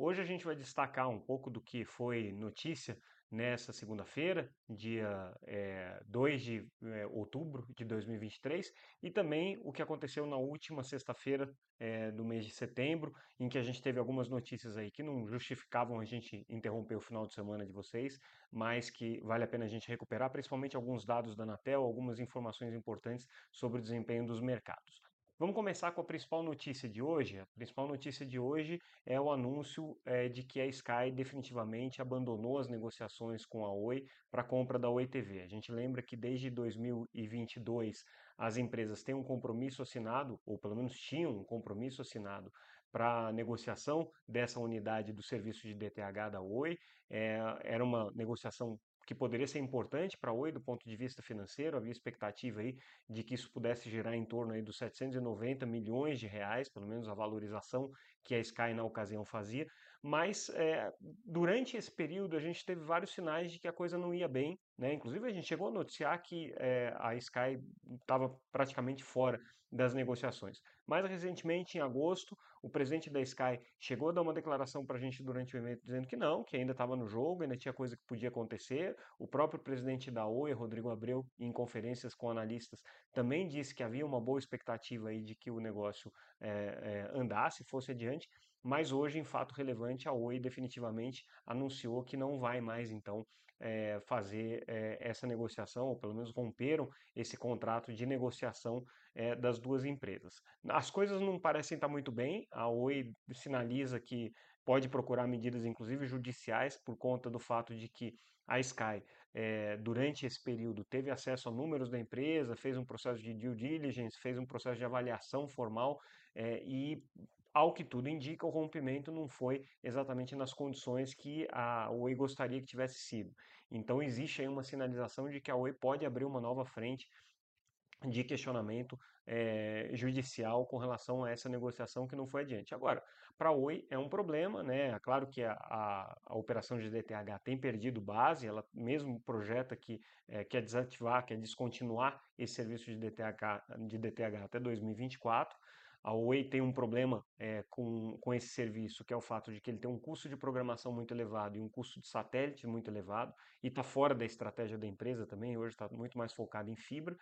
Hoje a gente vai destacar um pouco do que foi notícia nessa segunda-feira, dia é, 2 de é, outubro de 2023, e também o que aconteceu na última sexta-feira é, do mês de setembro, em que a gente teve algumas notícias aí que não justificavam a gente interromper o final de semana de vocês, mas que vale a pena a gente recuperar, principalmente alguns dados da Anatel, algumas informações importantes sobre o desempenho dos mercados. Vamos começar com a principal notícia de hoje. A principal notícia de hoje é o anúncio é, de que a Sky definitivamente abandonou as negociações com a Oi para a compra da Oi TV. A gente lembra que desde 2022 as empresas têm um compromisso assinado, ou pelo menos tinham um compromisso assinado para a negociação dessa unidade do serviço de DTH da Oi. É, era uma negociação que poderia ser importante para Oi do ponto de vista financeiro, havia expectativa aí de que isso pudesse gerar em torno aí dos 790 milhões de reais, pelo menos a valorização que a Sky na ocasião fazia, mas é, durante esse período a gente teve vários sinais de que a coisa não ia bem, né? Inclusive a gente chegou a noticiar que é, a Sky estava praticamente fora das negociações. Mais recentemente, em agosto, o presidente da Sky chegou a dar uma declaração para a gente durante o evento dizendo que não, que ainda estava no jogo, ainda tinha coisa que podia acontecer. O próprio presidente da Oi, Rodrigo Abreu, em conferências com analistas, também disse que havia uma boa expectativa aí de que o negócio é, é, andasse, fosse adiante. Mas hoje, em fato relevante, a Oi definitivamente anunciou que não vai mais então é, fazer é, essa negociação, ou pelo menos romperam esse contrato de negociação é, das duas empresas. As coisas não parecem estar muito bem, a Oi sinaliza que pode procurar medidas, inclusive judiciais, por conta do fato de que a Sky, durante esse período, teve acesso a números da empresa, fez um processo de due diligence, fez um processo de avaliação formal e ao que tudo indica, o rompimento não foi exatamente nas condições que a Oi gostaria que tivesse sido. Então existe aí uma sinalização de que a Oi pode abrir uma nova frente de questionamento é, judicial com relação a essa negociação que não foi adiante. Agora, para a Oi é um problema, né? É claro que a, a, a, operação de DTH tem perdido base, ela mesmo projeta que é, quer desativar, quer descontinuar esse serviço de DTH, de DTH até 2024. A Oi tem um problema é, com, com esse serviço, que é o fato de que ele tem um custo de programação muito elevado e um custo de satélite muito elevado, e está fora da estratégia da empresa também, hoje está muito mais focado em fibra,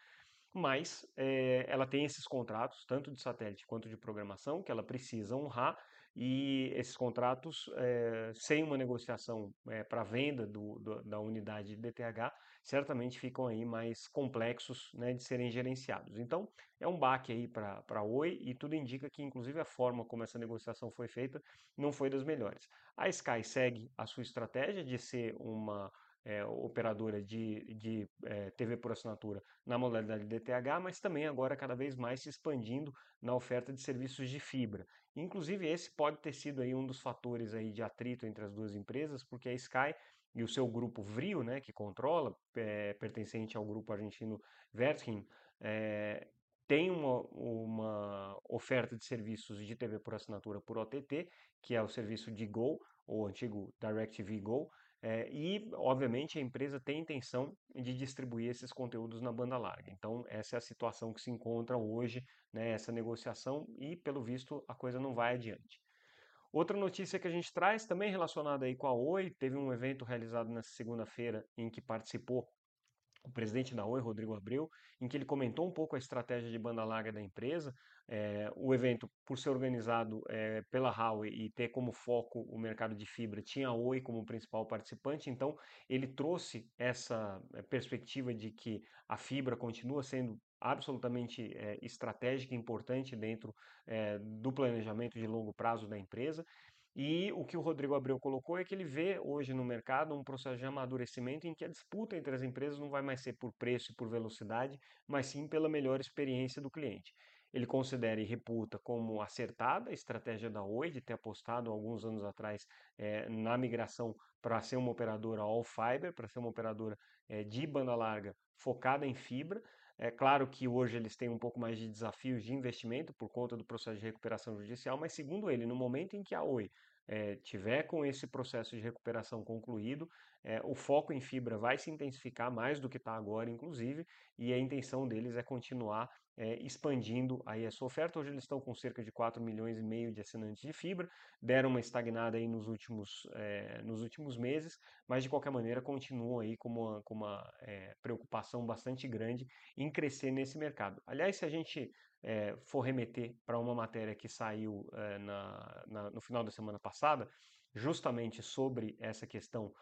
mas é, ela tem esses contratos, tanto de satélite quanto de programação, que ela precisa honrar, e esses contratos, é, sem uma negociação é, para venda do, do, da unidade de DTH, certamente ficam aí mais complexos né, de serem gerenciados. Então, é um baque aí para a Oi e tudo indica que, inclusive, a forma como essa negociação foi feita não foi das melhores. A Sky segue a sua estratégia de ser uma é, operadora de, de é, TV por assinatura na modalidade DTH, mas também agora cada vez mais se expandindo na oferta de serviços de fibra. Inclusive esse pode ter sido aí um dos fatores aí de atrito entre as duas empresas, porque a Sky e o seu grupo Vrio, né, que controla, é, pertencente ao grupo argentino Vertkin, é, tem uma, uma oferta de serviços de TV por assinatura por OTT, que é o serviço de Go, ou antigo DirecTV Go, é, e, obviamente, a empresa tem intenção de distribuir esses conteúdos na banda larga. Então, essa é a situação que se encontra hoje, né, essa negociação, e, pelo visto, a coisa não vai adiante. Outra notícia que a gente traz, também relacionada aí com a Oi, teve um evento realizado nessa segunda-feira em que participou o presidente da Oi, Rodrigo Abreu, em que ele comentou um pouco a estratégia de banda larga da empresa. É, o evento, por ser organizado é, pela Huawei e ter como foco o mercado de fibra, tinha a Oi como principal participante, então ele trouxe essa é, perspectiva de que a fibra continua sendo absolutamente é, estratégica e importante dentro do planejamento de longo prazo da empresa. E o que o Rodrigo Abreu colocou é que ele vê hoje no mercado um processo de amadurecimento em que a disputa entre as empresas não vai mais ser por preço e por velocidade, mas sim pela melhor experiência do cliente. Ele considera e reputa como acertada a estratégia da Oi de ter apostado alguns anos atrás é, na migração para ser uma operadora all fiber, para ser uma operadora é, de banda larga focada em fibra, É claro que hoje eles têm um pouco mais de desafios de investimento por conta do processo de recuperação judicial, mas segundo ele, no momento em que a Oi é, tiver com esse processo de recuperação concluído, é, o foco em fibra vai se intensificar mais do que está agora, inclusive, e a intenção deles é continuar é, expandindo aí a sua oferta. Hoje eles estão com cerca de 4 milhões e meio de assinantes de fibra, deram uma estagnada aí nos últimos, é, nos últimos meses, mas de qualquer maneira continuam aí com uma, com uma é, preocupação bastante grande em crescer nesse mercado. Aliás, se a gente for remeter para uma matéria que saiu na, na, no final da semana passada, justamente sobre essa questão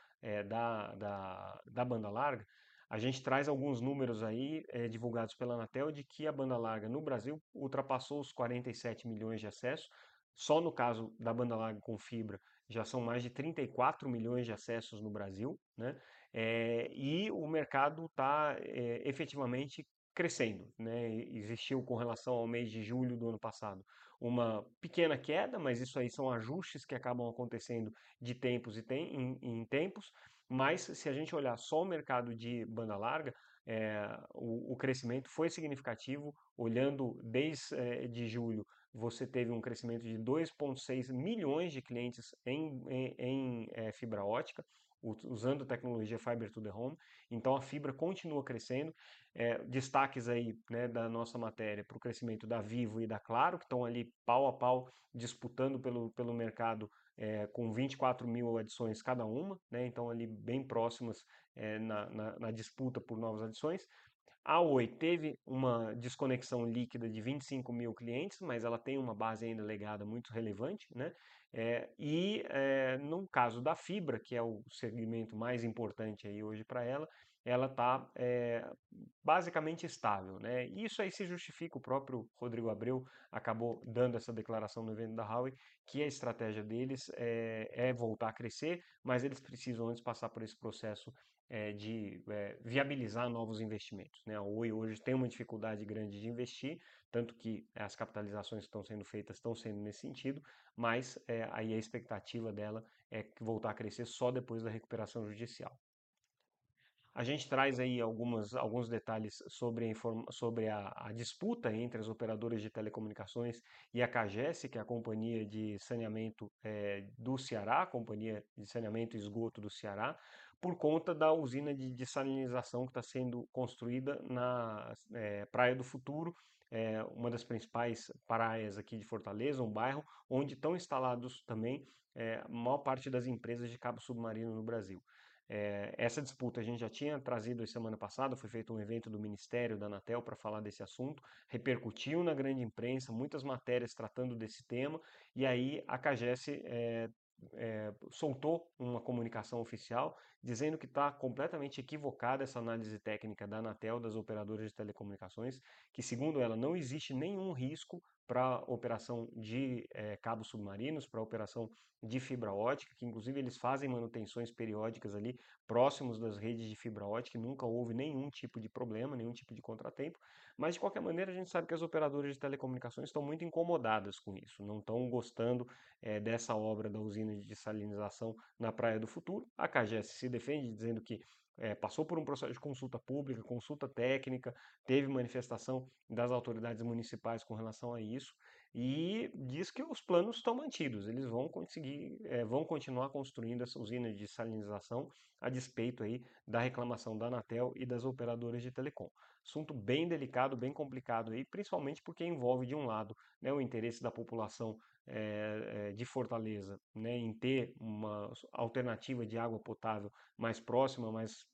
da, da, da banda larga, a gente traz alguns números aí é, divulgados pela Anatel de que a banda larga no Brasil ultrapassou os 47 milhões de acessos. Só no caso da banda larga com fibra já são mais de 34 milhões de acessos no Brasil, né? É, e o mercado está é, efetivamente crescendo. Né? Existiu com relação ao mês de julho do ano passado uma pequena queda, mas isso aí são ajustes que acabam acontecendo de tempos e tem, em, em tempos. Mas se a gente olhar só o mercado de banda larga, é, o, o, crescimento foi significativo. Olhando desde é, de julho, você teve um crescimento de 2,6 milhões de clientes em, em, em é, fibra ótica usando tecnologia Fiber to the Home. Então a fibra continua crescendo. É, destaques aí né, da nossa matéria para o crescimento da Vivo e da Claro, que estão ali pau a pau disputando pelo, pelo mercado é, com 24 mil adições cada uma, né, então ali bem próximas é, na, na, na disputa por novas adições. A Oi teve uma desconexão líquida de 25 mil clientes, mas ela tem uma base ainda legada muito relevante, né? É, e no caso da fibra, que é o segmento mais importante aí hoje para ela, ela está é, basicamente estável. Né? Isso aí se justifica, o próprio Rodrigo Abreu acabou dando essa declaração no evento da Huawei, que a estratégia deles é, é voltar a crescer, mas eles precisam antes passar por esse processo é, de é, viabilizar novos investimentos. Né? A Oi hoje tem uma dificuldade grande de investir, tanto que as capitalizações que estão sendo feitas estão sendo nesse sentido, mas aí a expectativa dela é voltar a crescer só depois da recuperação judicial. A gente traz aí algumas, alguns detalhes sobre, a, sobre a, a, disputa entre as operadoras de telecomunicações e a CAGES, que é a Companhia de Saneamento é, do Ceará, a Companhia de Saneamento e Esgoto do Ceará, por conta da usina de desalinização que está sendo construída na é, Praia do Futuro, é, uma das principais praias aqui de Fortaleza, um bairro onde estão instalados também é, a maior parte das empresas de cabo submarino no Brasil. É, essa disputa a gente já tinha trazido semana passada, foi feito um evento do Ministério da Anatel para falar desse assunto, repercutiu na grande imprensa, muitas matérias tratando desse tema, e aí a CAGES é, é, soltou uma comunicação oficial dizendo que está completamente equivocada essa análise técnica da Anatel, das operadoras de telecomunicações, que segundo ela não existe nenhum risco para operação de é, cabos submarinos, para operação de fibra ótica, que inclusive eles fazem manutenções periódicas ali próximos das redes de fibra ótica, nunca houve nenhum tipo de problema, nenhum tipo de contratempo, mas de qualquer maneira a gente sabe que as operadoras de telecomunicações estão muito incomodadas com isso, não estão gostando é, dessa obra da usina de desalinização na Praia do Futuro. A CAGES defende dizendo que é, passou por um processo de consulta pública, consulta técnica, teve manifestação das autoridades municipais com relação a isso e diz que os planos estão mantidos, eles vão conseguir, é, vão continuar construindo essa usina de salinização a despeito aí da reclamação da Anatel e das operadoras de telecom. Assunto bem delicado, bem complicado aí, principalmente porque envolve de um lado né, o interesse da população é, de Fortaleza né, em ter uma alternativa de água potável mais próxima, mais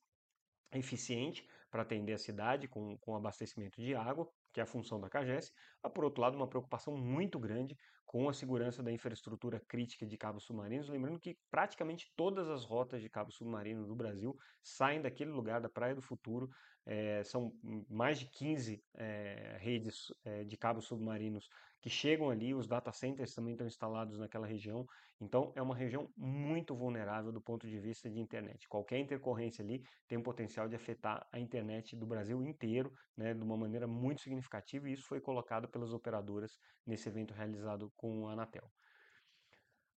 eficiente para atender a cidade com, com abastecimento de água, que é a função da CAGES, mas por outro lado uma preocupação muito grande com a segurança da infraestrutura crítica de cabos submarinos, lembrando que praticamente todas as rotas de cabo submarino do Brasil saem daquele lugar da Praia do Futuro, é, são mais de 15 é, redes é, de cabos submarinos que chegam ali, os data centers também estão instalados naquela região, então é uma região muito vulnerável do ponto de vista de internet. Qualquer intercorrência ali tem o potencial de afetar a internet do Brasil inteiro, né, de uma maneira muito significativa, e isso foi colocado pelas operadoras nesse evento realizado com a Anatel.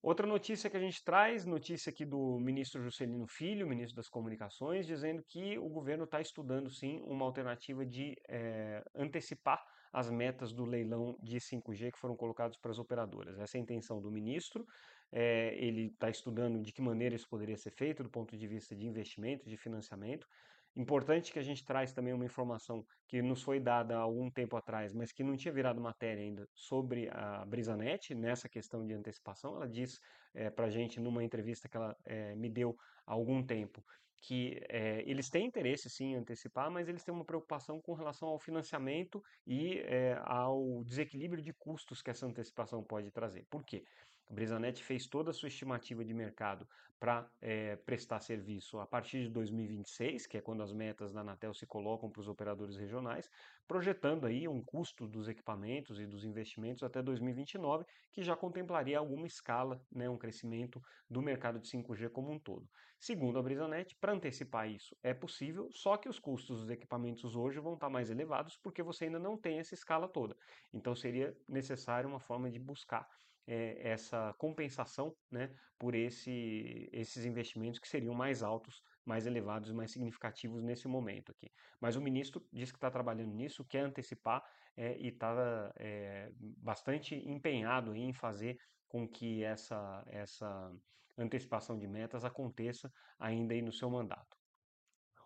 Outra notícia que a gente traz, notícia aqui do ministro Juscelino Filho, ministro das Comunicações, dizendo que o governo está estudando sim uma alternativa de é, antecipar as metas do leilão de 5G que foram colocados para as operadoras. Essa é a intenção do ministro. É, ele está estudando de que maneira isso poderia ser feito do ponto de vista de investimento, de financiamento. Importante que a gente traz também uma informação que nos foi dada há algum tempo atrás, mas que não tinha virado matéria ainda, sobre a BrisaNet, nessa questão de antecipação. Ela diz é, para a gente, numa entrevista que ela é, me deu há algum tempo, que é, eles têm interesse sim em antecipar, mas eles têm uma preocupação com relação ao financiamento e é, ao desequilíbrio de custos que essa antecipação pode trazer. Por quê? A Brisanet fez toda a sua estimativa de mercado para é, prestar serviço a partir de 2026, que é quando as metas da Anatel se colocam para os operadores regionais, projetando aí um custo dos equipamentos e dos investimentos até 2029, que já contemplaria alguma escala, né, um crescimento do mercado de 5G como um todo. Segundo a Brisanet, para antecipar isso é possível, só que os custos dos equipamentos hoje vão estar mais elevados porque você ainda não tem essa escala toda. Então seria necessário uma forma de buscar é, essa compensação né, por esse, esses investimentos que seriam mais altos, mais elevados mais significativos nesse momento aqui. Mas o ministro diz que está trabalhando nisso, quer antecipar é, e está é, bastante empenhado em fazer com que essa, essa antecipação de metas aconteça ainda aí no seu mandato.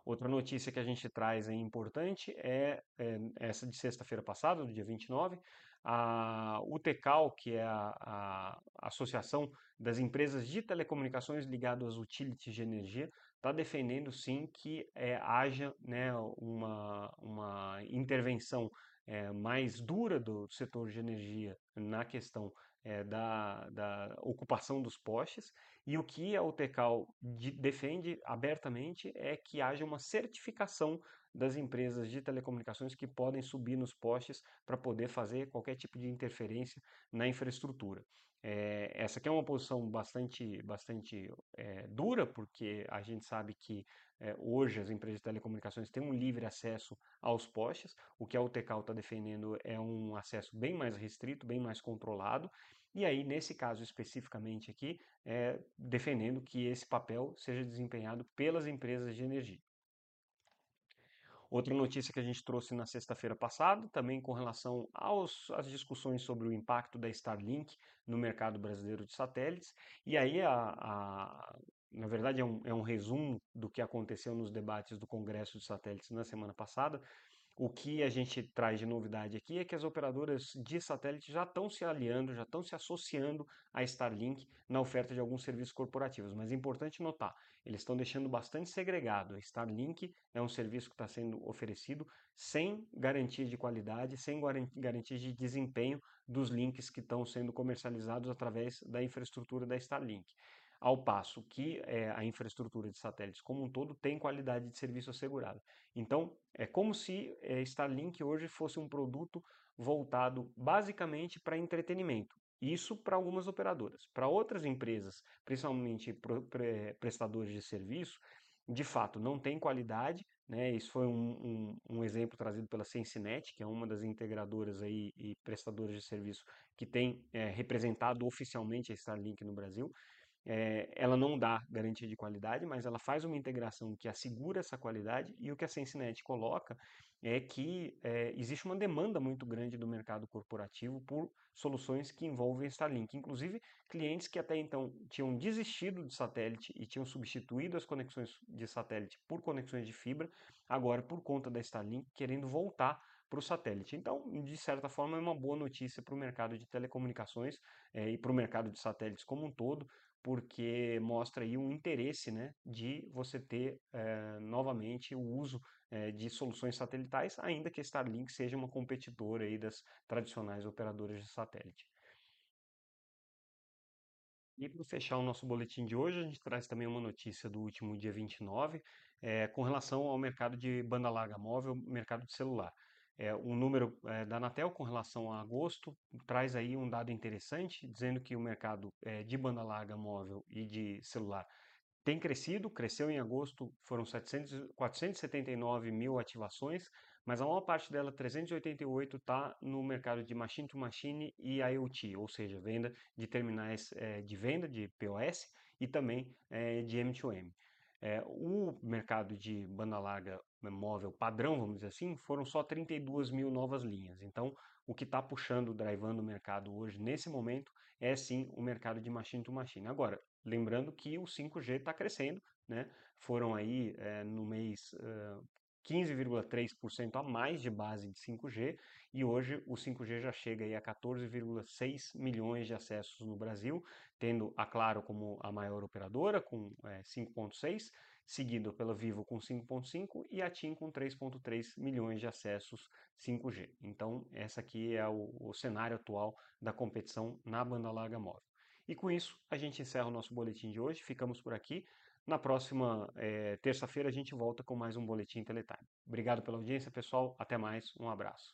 Outra notícia que a gente traz aí importante é, é essa de sexta-feira passada, do dia 29, a UTECAL, que é a, a Associação das Empresas de Telecomunicações ligadas às utilities de energia, está defendendo sim que é, haja né, uma, uma intervenção é, mais dura do setor de energia na questão é, da, da, ocupação dos postes, e o que a UTECAL de, defende abertamente é que haja uma certificação das empresas de telecomunicações que podem subir nos postes para poder fazer qualquer tipo de interferência na infraestrutura. É, essa aqui é uma posição bastante, bastante é, dura, porque a gente sabe que hoje as empresas de telecomunicações têm um livre acesso aos postes, o que a UTCAL está defendendo é um acesso bem mais restrito, bem mais controlado, e aí, nesse caso especificamente aqui, é, defendendo que esse papel seja desempenhado pelas empresas de energia. Outra notícia que a gente trouxe na sexta-feira passada, também com relação aos, às discussões sobre o impacto da Starlink no mercado brasileiro de satélites. E aí, a, a na verdade, é um, é um resumo do que aconteceu nos debates do Congresso de Satélites na semana passada. O que a gente traz de novidade aqui é que as operadoras de satélite já estão se aliando, já estão se associando à Starlink na oferta de alguns serviços corporativos. Mas é importante notar, eles estão deixando bastante segregado. A Starlink é um serviço que está sendo oferecido sem garantia de qualidade, sem garantia de desempenho dos links que estão sendo comercializados através da infraestrutura da Starlink ao passo que é, a infraestrutura de satélites como um todo tem qualidade de serviço assegurada. Então, é como se é, Starlink hoje fosse um produto voltado basicamente para entretenimento. Isso para algumas operadoras. Para outras empresas, principalmente prestadores de serviço, de fato não tem qualidade. Né? Isso foi um, um, um exemplo trazido pela Sensinet, que é uma das integradoras aí e prestadoras de serviço que tem é, representado oficialmente a Starlink no Brasil é, ela não dá garantia de qualidade, mas ela faz uma integração que assegura essa qualidade e o que a Sensinet coloca é que é, existe uma demanda muito grande do mercado corporativo por soluções que envolvem Starlink. Inclusive, clientes que até então tinham desistido de satélite e tinham substituído as conexões de satélite por conexões de fibra, agora, por conta da Starlink, querendo voltar para o satélite. Então, de certa forma, é uma boa notícia para o mercado de telecomunicações é, e para o mercado de satélites como um todo, porque mostra aí um interesse né, de você ter é, novamente o uso é, de soluções satelitais, ainda que a Starlink seja uma competidora aí das tradicionais operadoras de satélite. E para fechar o nosso boletim de hoje, a gente traz também uma notícia do último dia 29, é, com relação ao mercado de banda larga móvel, mercado de celular. É, um número é, da Anatel com relação a agosto traz aí um dado interessante, dizendo que o mercado é, de banda larga móvel e de celular tem crescido, cresceu em agosto, foram 700, 479 mil ativações, mas a maior parte dela, 388, está no mercado de machine to machine e IoT, ou seja, venda de terminais é, de venda de POS e também de M2M. É, o mercado de banda larga móvel padrão, vamos dizer assim, foram só 32 mil novas linhas. Então, o que está puxando, drivando o mercado hoje, nesse momento, é sim o mercado de machine to machine. Agora, lembrando que o 5G está crescendo, né? Foram aí é, no mês uh, 15,3% a mais de base de 5G e hoje o 5G já chega aí a 14,6 milhões de acessos no Brasil, tendo a Claro como a maior operadora com é, 5,6, seguido pela Vivo com 5,5 e a TIM com 3,3 milhões de acessos 5G. Então, essa aqui é o, o cenário atual da competição na banda larga móvel. E com isso, a gente encerra o nosso boletim de hoje. Ficamos por aqui. Na próxima é, terça-feira a gente volta com mais um Boletim Teletime. Obrigado pela audiência, pessoal. Até mais. Um abraço.